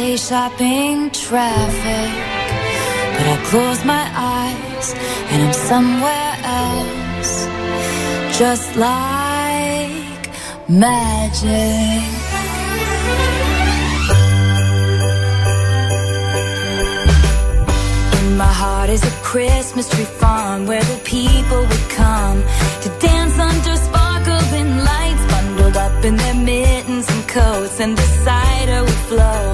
holiday shopping traffic. But I close my eyes and I'm somewhere else, just like magic. In my heart is a Christmas tree farm where the people would come to dance under sparkling lights, bundled up in their mittens and coats, and the cider would flow.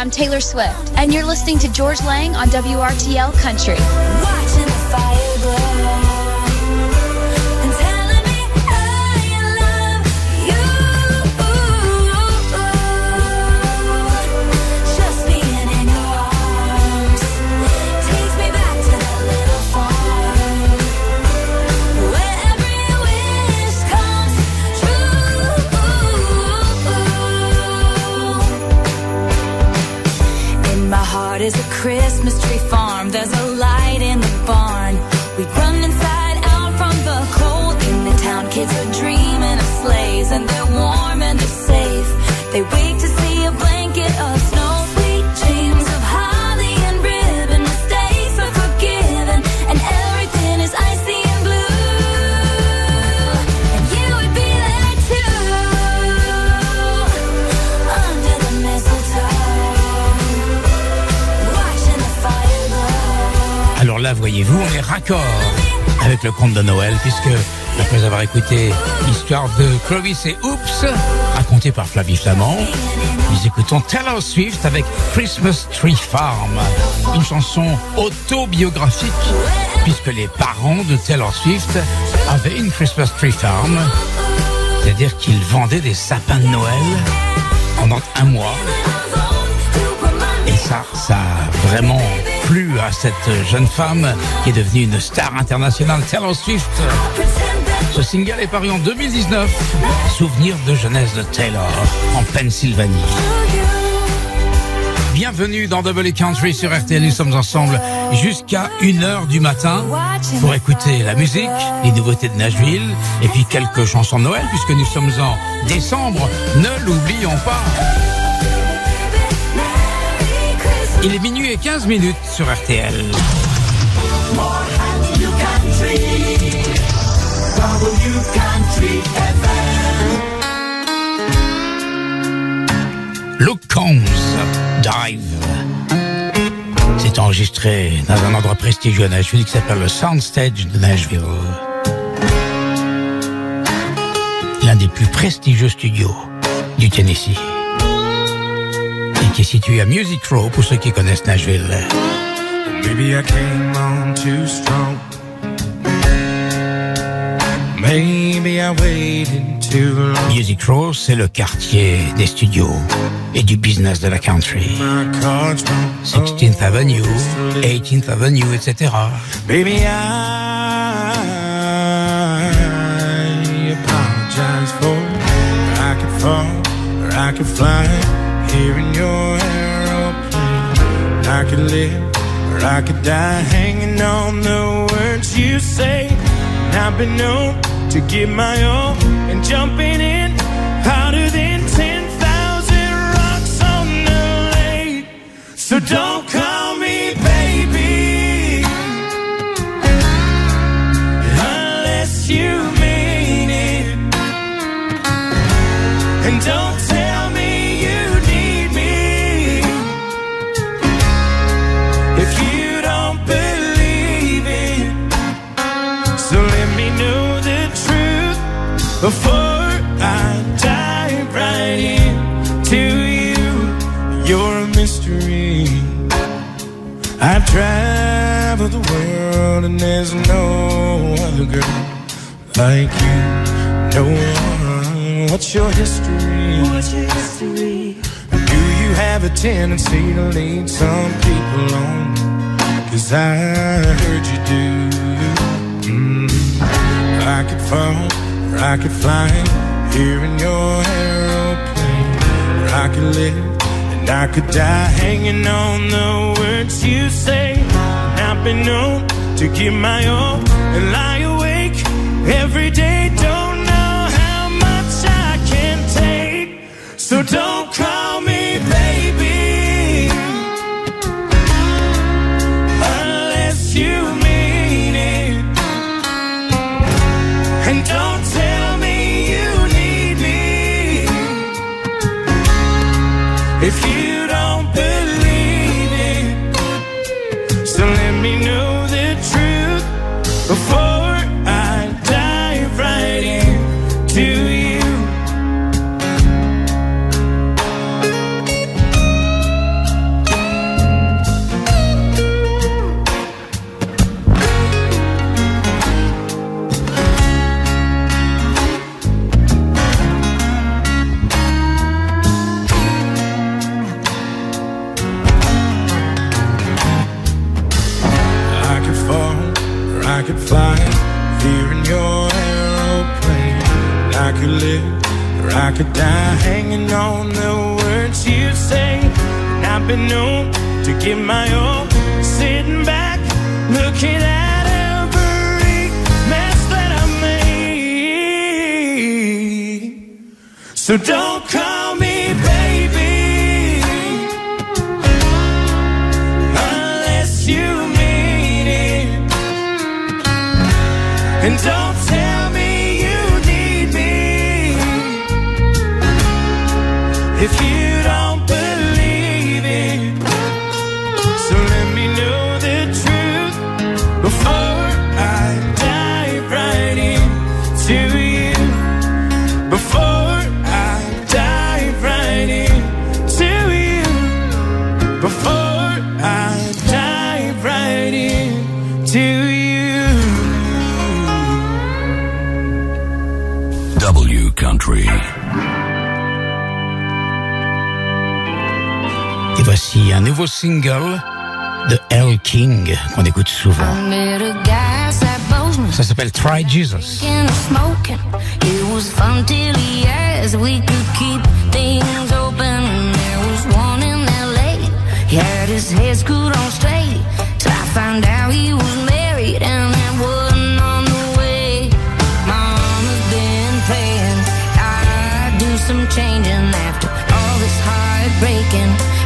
I'm Taylor Swift, and you're listening to George Lang on WRTL Country. Is a Christmas tree farm. There's a light in the barn. We run inside out from the cold. In the town, kids are dreaming of sleighs and they're warm and they're safe. They wait to see voyez-vous, on est raccord avec le conte de Noël, puisque après avoir écouté l'histoire de Clovis et Oops, racontée par Flavie Flamand, nous écoutons Taylor Swift avec Christmas Tree Farm, une chanson autobiographique, puisque les parents de Taylor Swift avaient une Christmas Tree Farm, c'est-à-dire qu'ils vendaient des sapins de Noël pendant un mois. Ça, ça a vraiment plu à cette jeune femme qui est devenue une star internationale, Taylor Swift. Ce single est paru en 2019. Souvenir de jeunesse de Taylor en Pennsylvanie. Bienvenue dans Double Country sur RTL. Nous sommes ensemble jusqu'à 1h du matin pour écouter la musique, les nouveautés de Nashville et puis quelques chansons de Noël puisque nous sommes en décembre. Ne l'oublions pas. Il est minuit et 15 minutes sur RTL. Luke Combs, Dive. C'est enregistré dans un endroit prestigieux à Nashville qui s'appelle le Soundstage de Nashville. L'un des plus prestigieux studios du Tennessee. Qui est situé à Music Row pour ceux qui connaissent Nashville. Maybe I came on too strong. Maybe I waited too long. Music Row, c'est le quartier des studios et du business de la country. My cards wrong. 16th Avenue, 18th Avenue, etc. Baby, I apologize for I could fall or I could fly here in your. I could live or I could die hanging on the words you say. And I've been known to give my all and jumping in harder than 10,000 rocks on the lake. So don't call me baby. unless you before I dive right into you. You're a mystery. I've traveled the world and there's no other girl like you. No one. What's your history? What's your history? Do you have a tendency to lead some people on? Cause I heard you do. Mm. I could fall, I could fly here in your aeroplane. I could live, and I could die hanging on the words you say. I've been known to give my all and lie awake every day. Don't know how much I can take. So don't and that wasn't on the way. Mama's been praying I do some changing after all this heartbreaking.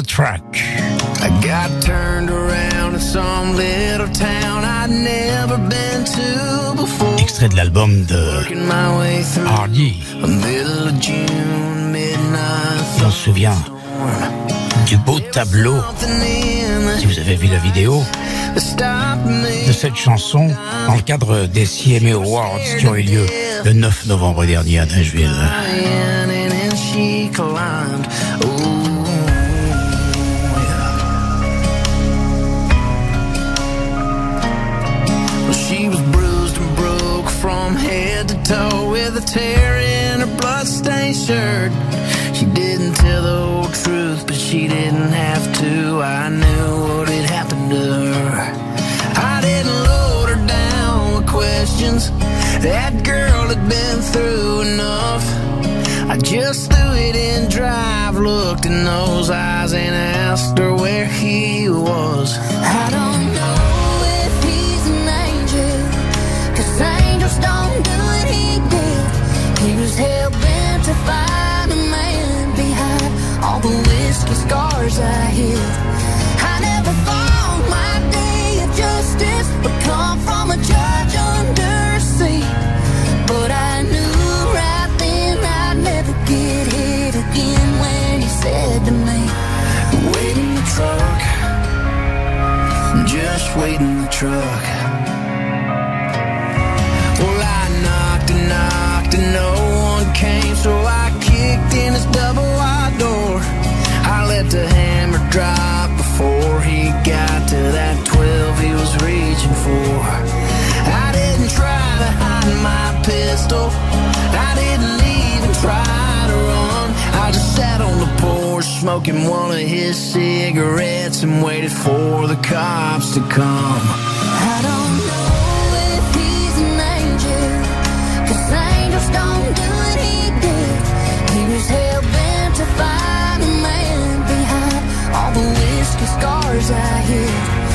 The track. I got turned around in some little town I'd never been to before. Extrait de l'album de Working my way through Hardy. a middle of June, midnight On se souvient du beau tableau, si vous avez vu la vidéo, de cette chanson dans le cadre des CMA Awards qui ont eu lieu le 9 novembre dernier à Nashville. Toe with a tear in her bloodstained shirt. She didn't tell the whole truth, but she didn't have to. I knew what had happened to her. I didn't load her down with questions. That girl had been through enough. I just threw it in drive, looked in those eyes, and asked her where he was. I don't scars I hid. I never thought my day of justice would come from a judge under sea. But I knew right then I'd never get hit again when he said to me, Wait in the truck, just wait in the truck. Smoking one of his cigarettes and waited for the cops to come. I don't know if he's an angel, 'cause angels don't do what he did. He was hell bent to find a man behind all the whiskey scars I hid.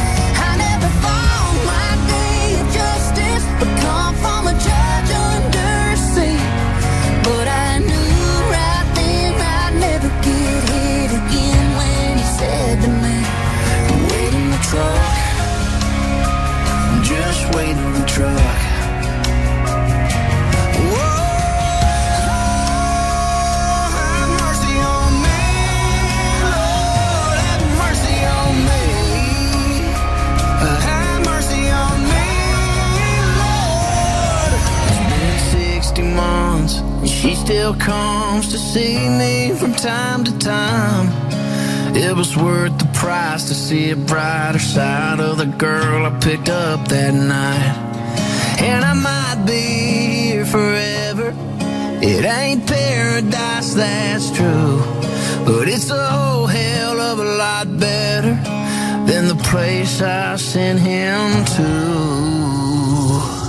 See me from time to time. It was worth the price to see a brighter side of the girl I picked up that night. And I might be here forever. It ain't paradise, that's true. But it's a whole hell of a lot better than the place I sent him to.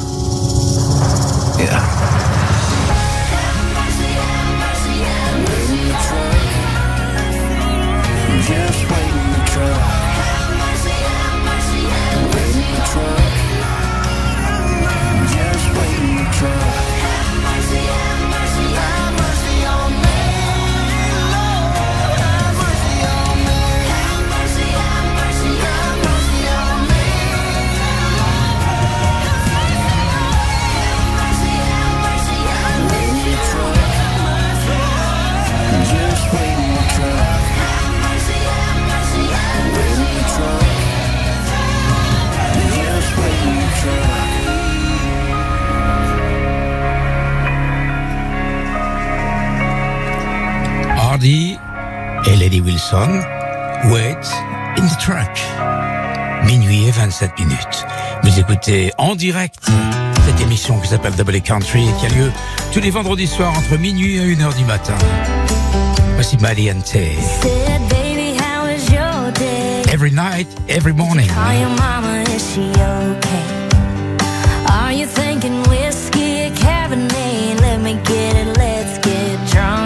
Wilson, Wait in the Track. Minuit et 27 minutes. Vous écoutez en direct cette émission qui s'appelle Double Country et qui a lieu tous les vendredis soirs entre minuit et 1h du matin. Voici day? Every night, every morning. Call your mama, is she okay? Are you thinking whiskey or Cabernet? Let me get it, let's get drunk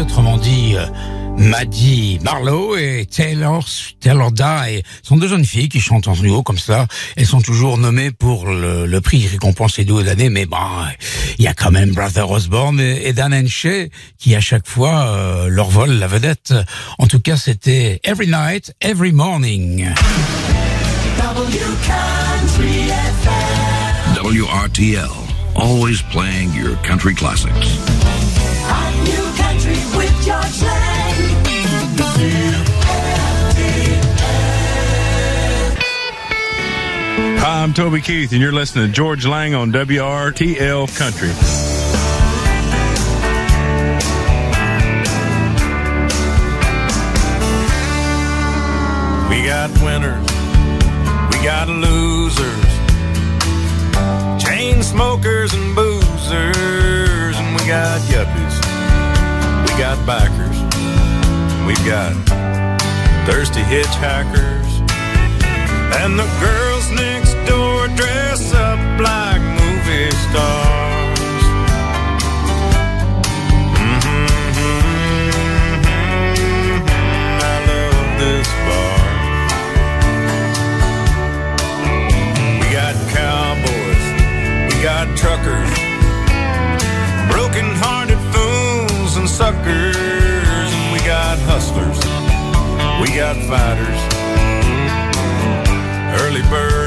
Autrement dit euh, Maddie Marlowe et Taylor, Taylor Dye sont deux jeunes filles qui chantent en duo comme ça. Elles sont toujours nommées pour le, le prix récompense duo d'année, mais bon, il y a quand même Brother Osborne et, et Dan Henshey qui à chaque fois euh, leur volent la vedette. En tout cas, c'était Every Night, Every Morning. WRTL, always playing your country classics. Hi, I'm Toby Keith, and you're listening to George Lang on WRTL Country. We got winners, we got losers, chain smokers and boozers, backers, we've got thirsty hitchhikers, and the girls next door dress up like movie stars. Mmm, I love this bar. We got cowboys, we got truckers, suckers, and we got hustlers, we got fighters, early birds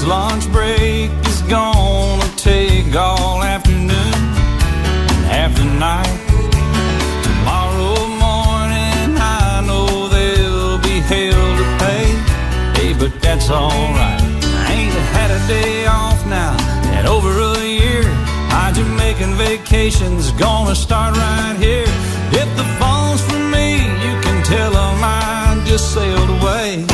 This lunch break is gonna take all afternoon and half the night. Tomorrow morning, I know there'll be hell to pay. Hey, but that's alright. I ain't had a day off now in over a year. My Jamaican vacation's gonna start right here. If the phone's for me, you can tell 'em I just sailed away.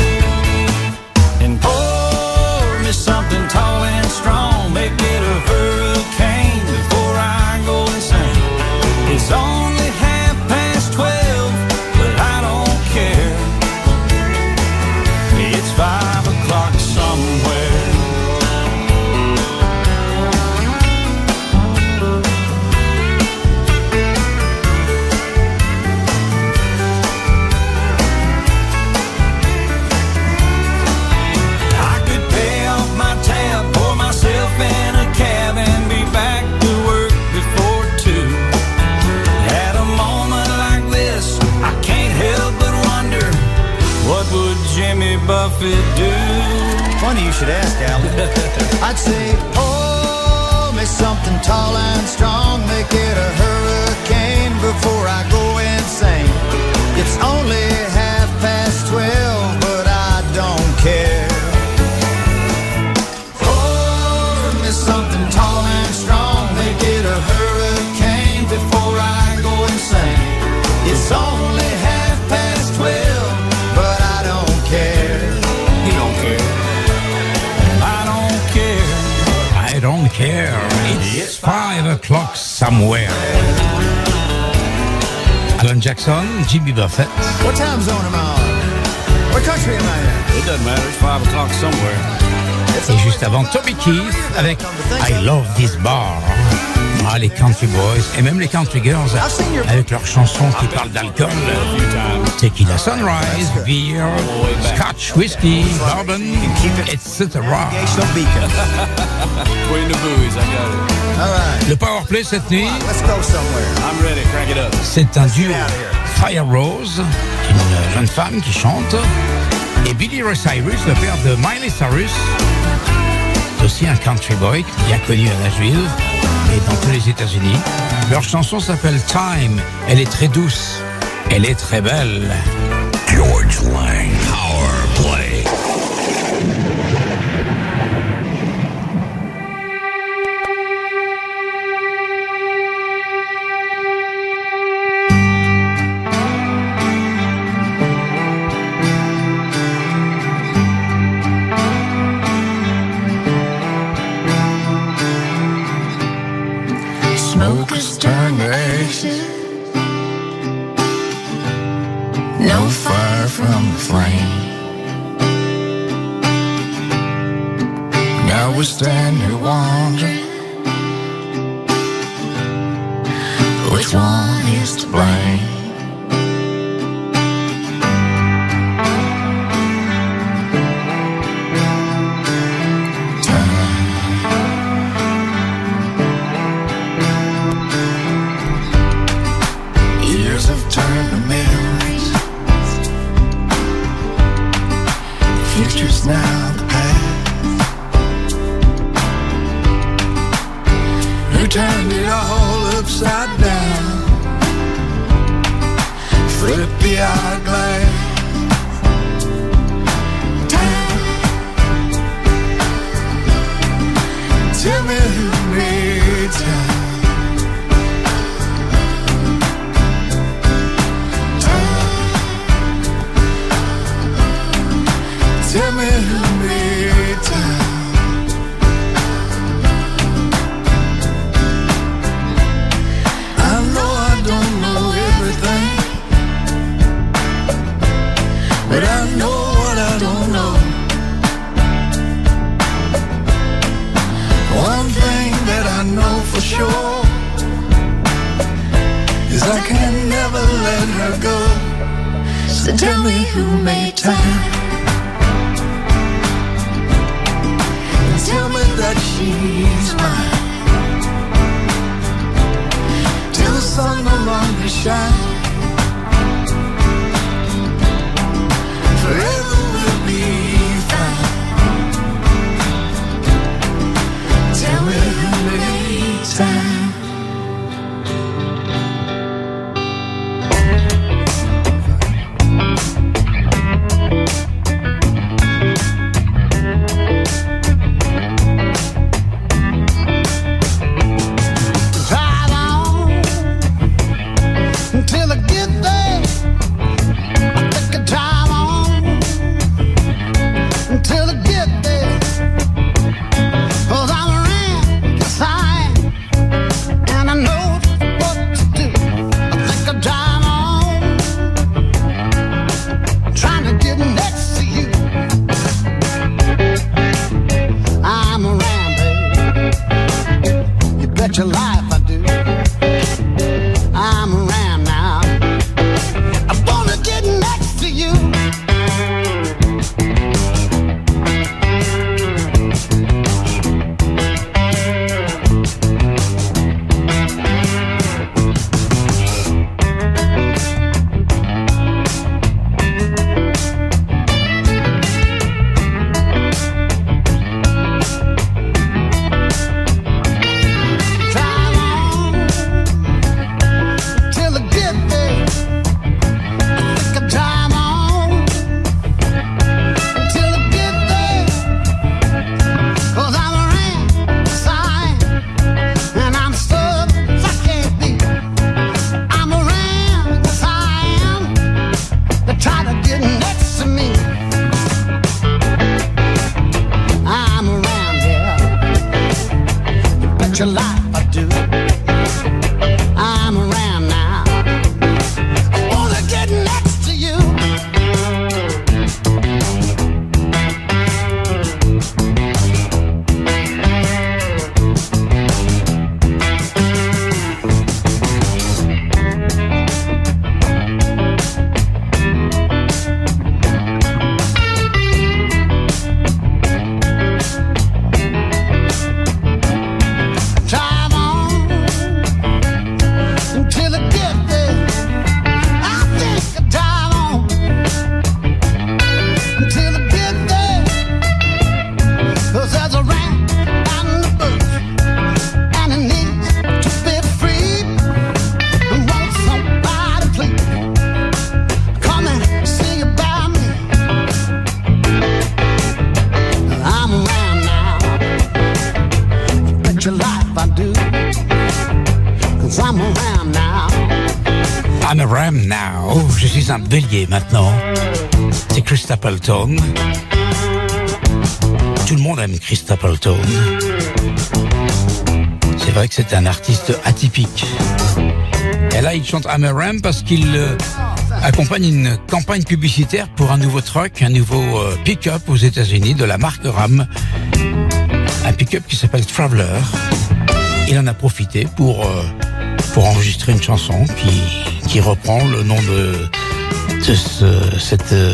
Buffett do? Funny you should ask, Alan. I'd say, oh, me something tall and strong, make it a hurricane before I go insane. It's only somewhere. Alan Jackson, Jimmy Buffett. What time zone am I on? What country am I in? It doesn't matter. It's five o'clock somewhere. Et juste avant, Toby Keith avec I Love This Bar. Ah, les country boys et même les country girls avec leurs chansons qui parlent d'alcool. Tequila Sunrise, beer, scotch, whiskey, bourbon, etc. Le power play cette nuit, let's go somewhere. I'm ready. Crank it up. c'est un duo Fire Rose, une jeune femme qui chante, et Billy Ray Cyrus, le père de Miley Cyrus, c'est aussi un country boy bien connu à Nashville et dans tous les États-Unis. Leur chanson s'appelle Time. Elle est très douce. Elle est très belle. George Lang Power Play. we stand here wondering. Cause I can never let her go. So tell me who made time. tell me that she's mine. Till the sun no longer shines. Forever Bélier maintenant. C'est Chris Stapleton. Tout le monde aime Chris Stapleton. C'est vrai que c'est un artiste atypique. Et là, il chante I'm a ram parce qu'il euh, accompagne une campagne publicitaire pour un nouveau truck, un nouveau euh, pick-up aux États-Unis de la marque Ram. Un pick-up qui s'appelle Traveler. Il en a profité pour euh, pour enregistrer une chanson qui, qui reprend le nom de, de ce- cette euh,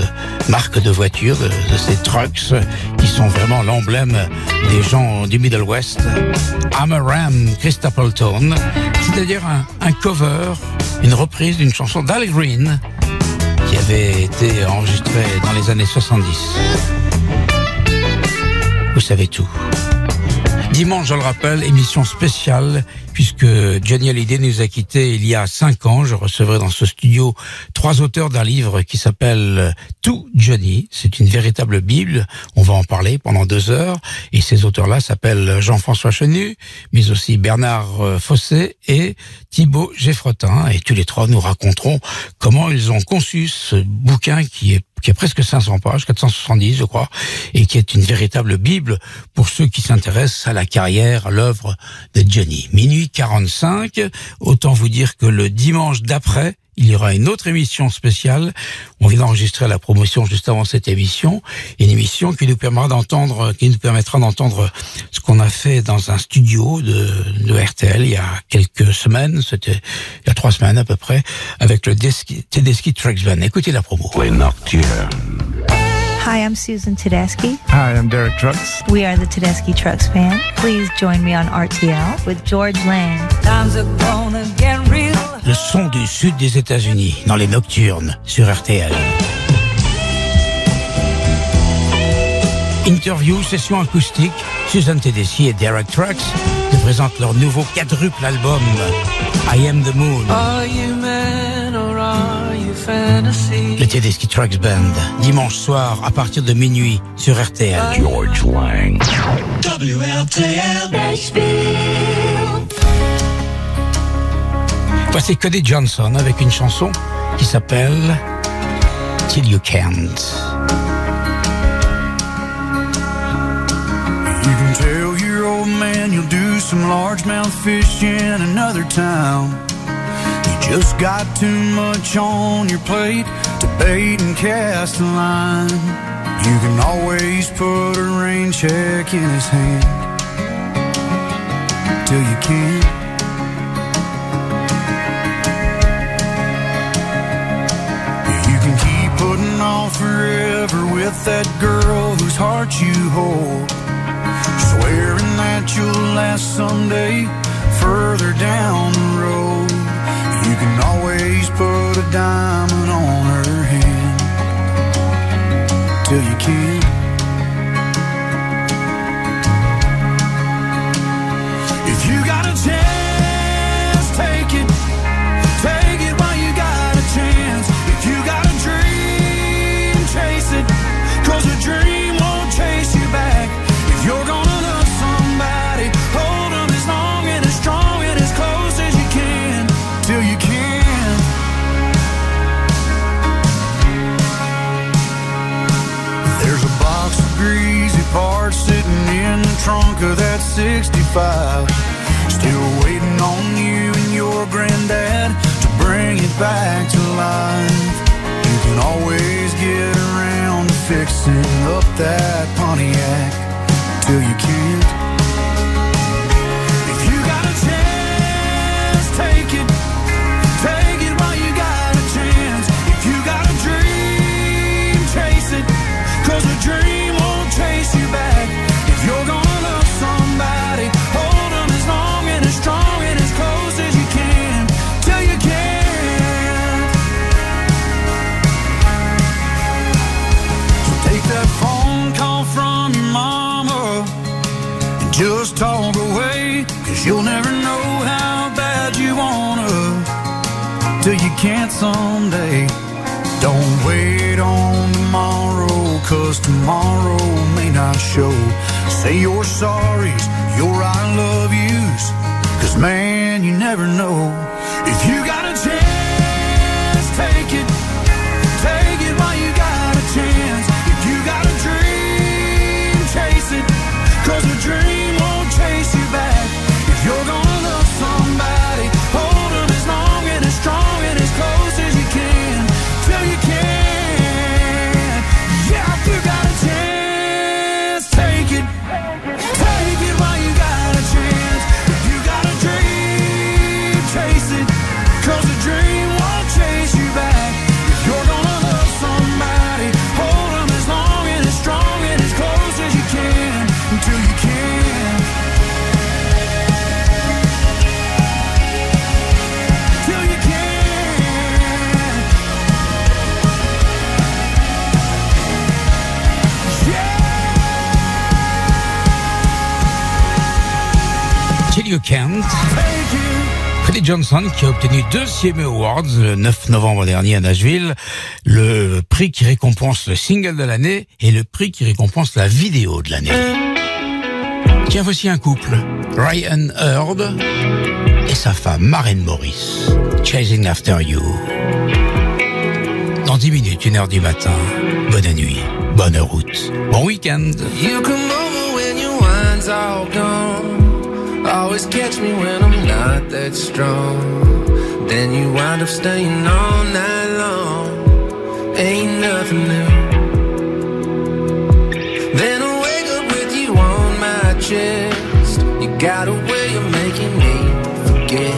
marque de voiture, de, de ces trucks qui sont vraiment l'emblème des gens du Middle West. I'm a Ram, c'est-à-dire un, un cover, une reprise d'une chanson d'Al Green qui avait été enregistrée dans les années 70. Vous savez tout. Dimanche, je le rappelle, émission spéciale, puisque Johnny Hallyday nous a quittés il y a cinq ans. Je recevrai dans ce studio trois auteurs d'un livre qui s'appelle Tout Johnny. C'est une véritable Bible. On va en parler pendant deux heures. Et ces auteurs-là s'appellent Jean-François Chenu, mais aussi Bernard euh, Fossé et Thibaut Geffrotin. Et tous les trois nous raconteront comment ils ont conçu ce bouquin qui est qui a presque 500 pages, 470 je crois, et qui est une véritable bible pour ceux qui s'intéressent à la carrière, à l'œuvre de Johnny. Minuit 45, autant vous dire que le dimanche d'après, il y aura une autre émission spéciale. On vient d'enregistrer la promotion juste avant cette émission, une émission qui nous permettra d'entendre, qui nous permettra d'entendre ce qu'on a fait dans un studio de, de RTL il y a quelques semaines, c'était il y a trois semaines à peu près, avec le Tedeschi Trucks Band. Écoutez la promo. Les Nocturnes. Hi, I'm Susan Tedeschi. Hi, I'm Derek Trucks. We are the Tedeschi Trucks Band. Please join me on RTL with George Lang. Times are gonna get. Le son du sud des États-Unis, dans les nocturnes, sur RTL. Interview, session acoustique, Susan Tedeschi et Derek Trucks te présentent leur nouveau quadruple album, I Am the Moon. Are you man or are you fantasy? Le Tedeschi Trucks Band, dimanche soir à partir de minuit sur RTL. George Lang. WLTL Nashville. Voici Cody Johnson avec une chanson qui s'appelle Till You Can't. You can tell your old man you'll do some largemouth fish in another town. You just got too much on your plate to bait and cast a line. You can always put a rain check in his hand till you can't. With that girl whose heart you hold. Swearing that you'll last someday further down the road. You can always put a diamond on her hand till you can't. Trunk of that 65. Still waiting on you and your granddad to bring it back to life. You can always get around to fixing up that Pontiac till you can't. Someday. Don't wait on tomorrow, cause tomorrow may not show. Say your sorries, your I love yous, cause man, you never know. Johnson qui a obtenu deux CMA Awards le 9 novembre dernier à Nashville, le prix qui récompense le single de l'année et le prix qui récompense la vidéo de l'année. Tiens, voici un couple, Ryan Hurd et sa femme Maren Morris, Chasing After You. Dans 10 minutes, une heure du matin, bonne nuit, bonne route, bon week-end. You come over when your wine's gone. Always catch me when I'm not that strong. Then you wind up staying all night long. Ain't nothing new. Then I wake up with you on my chest. You got a way of making me forget.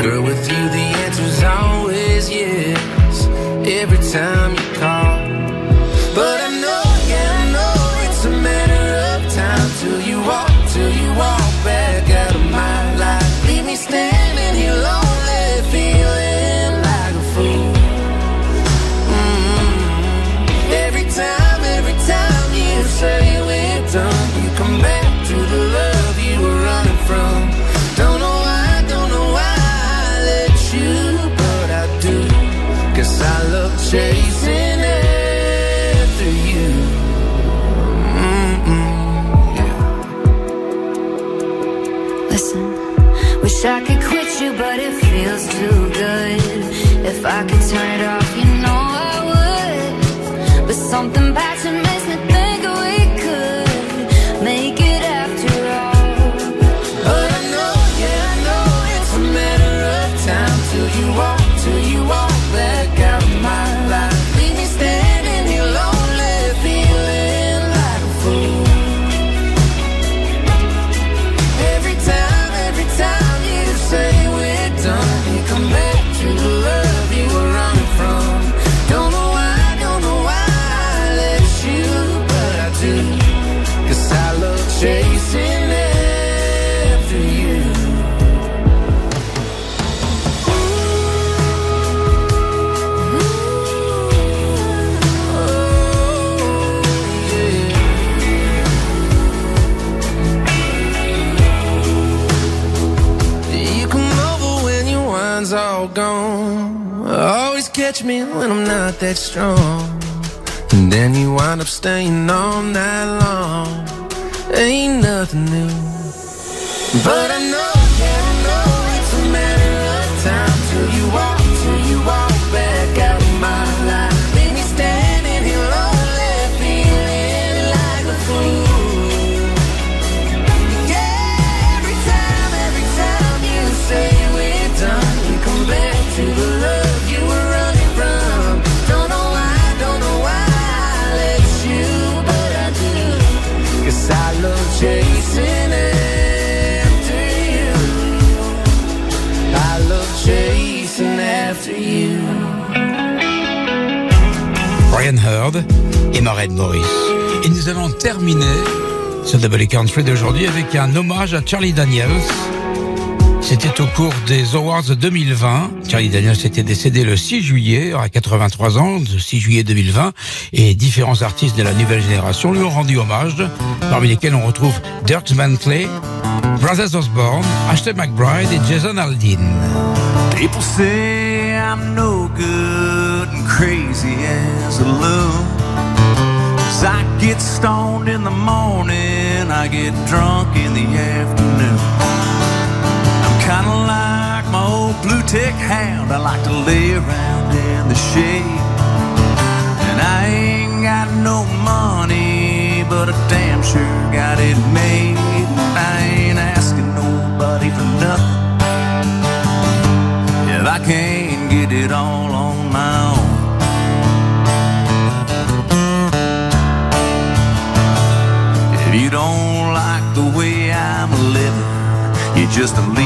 Girl, with you the answer's always yes. Every time you catch me when I'm not that strong. And then you wind up staying all night long. Ain't nothing new. But I know. Et Maureen Morris. Et nous allons terminer ce Double Country d'aujourd'hui avec un hommage à Charlie Daniels. C'était au cours des Awards 2020. Charlie Daniels était décédé le 6 juillet, à 83 ans, le 6 juillet 2020, et différents artistes de la nouvelle génération lui ont rendu hommage, parmi lesquels on retrouve Dirk Bentley, Brothers Osborne, Ashley McBride et Jason Aldean. I'm no good. crazy as a loon. Cause I get stoned in the morning, I get drunk in the afternoon. I'm kinda like my old blue tick hound, I like to lay around in the shade. And I ain't got no money, but I damn sure got it made. And I ain't asking nobody for nothing. If I can't get it on just a little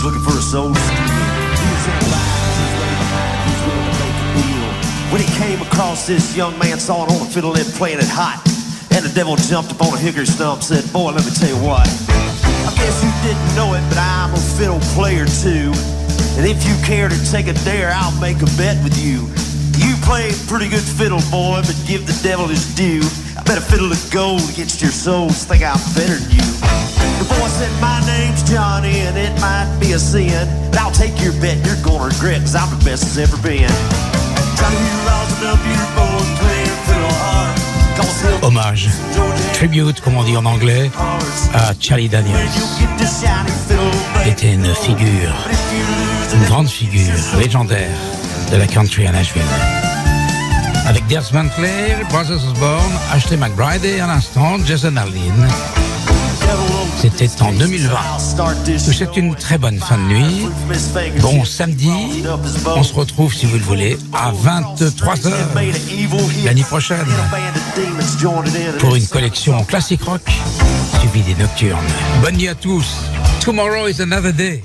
Georgia. He was looking for a soul to steal. When he came across this young man sawing on a fiddle and playing it hot, and the devil jumped up on a hickory stump, said, "Boy, let me tell you what. I guess you didn't know it, but I'm a fiddle player too. And if you care to take a dare, I'll make a bet with you. You play pretty good fiddle, boy, but give the devil his due. I bet a fiddle of gold against your souls think I'm better than you. The boy said, My name's Johnny, and it might be a sin, but I'll take your bet you're gonna regret, cause I'm the best there's ever been. Johnny, you rousing up your boy, playing fiddle hard. Cause he'll Hommage, tribute, comme on dit en anglais, à Charlie Daniels. était une figure, une grande figure légendaire de la country à Nashville. Avec Dierks Bentley, Brothers Osborne, Ashley McBride et à l'instant Jason Aldean. C'était en 2020. C'est une très bonne fin de nuit. Bon samedi, on se retrouve si vous le voulez à 23h l'année prochaine pour une collection classique rock suivie des nocturnes. Bonne nuit à tous. Tomorrow is another day.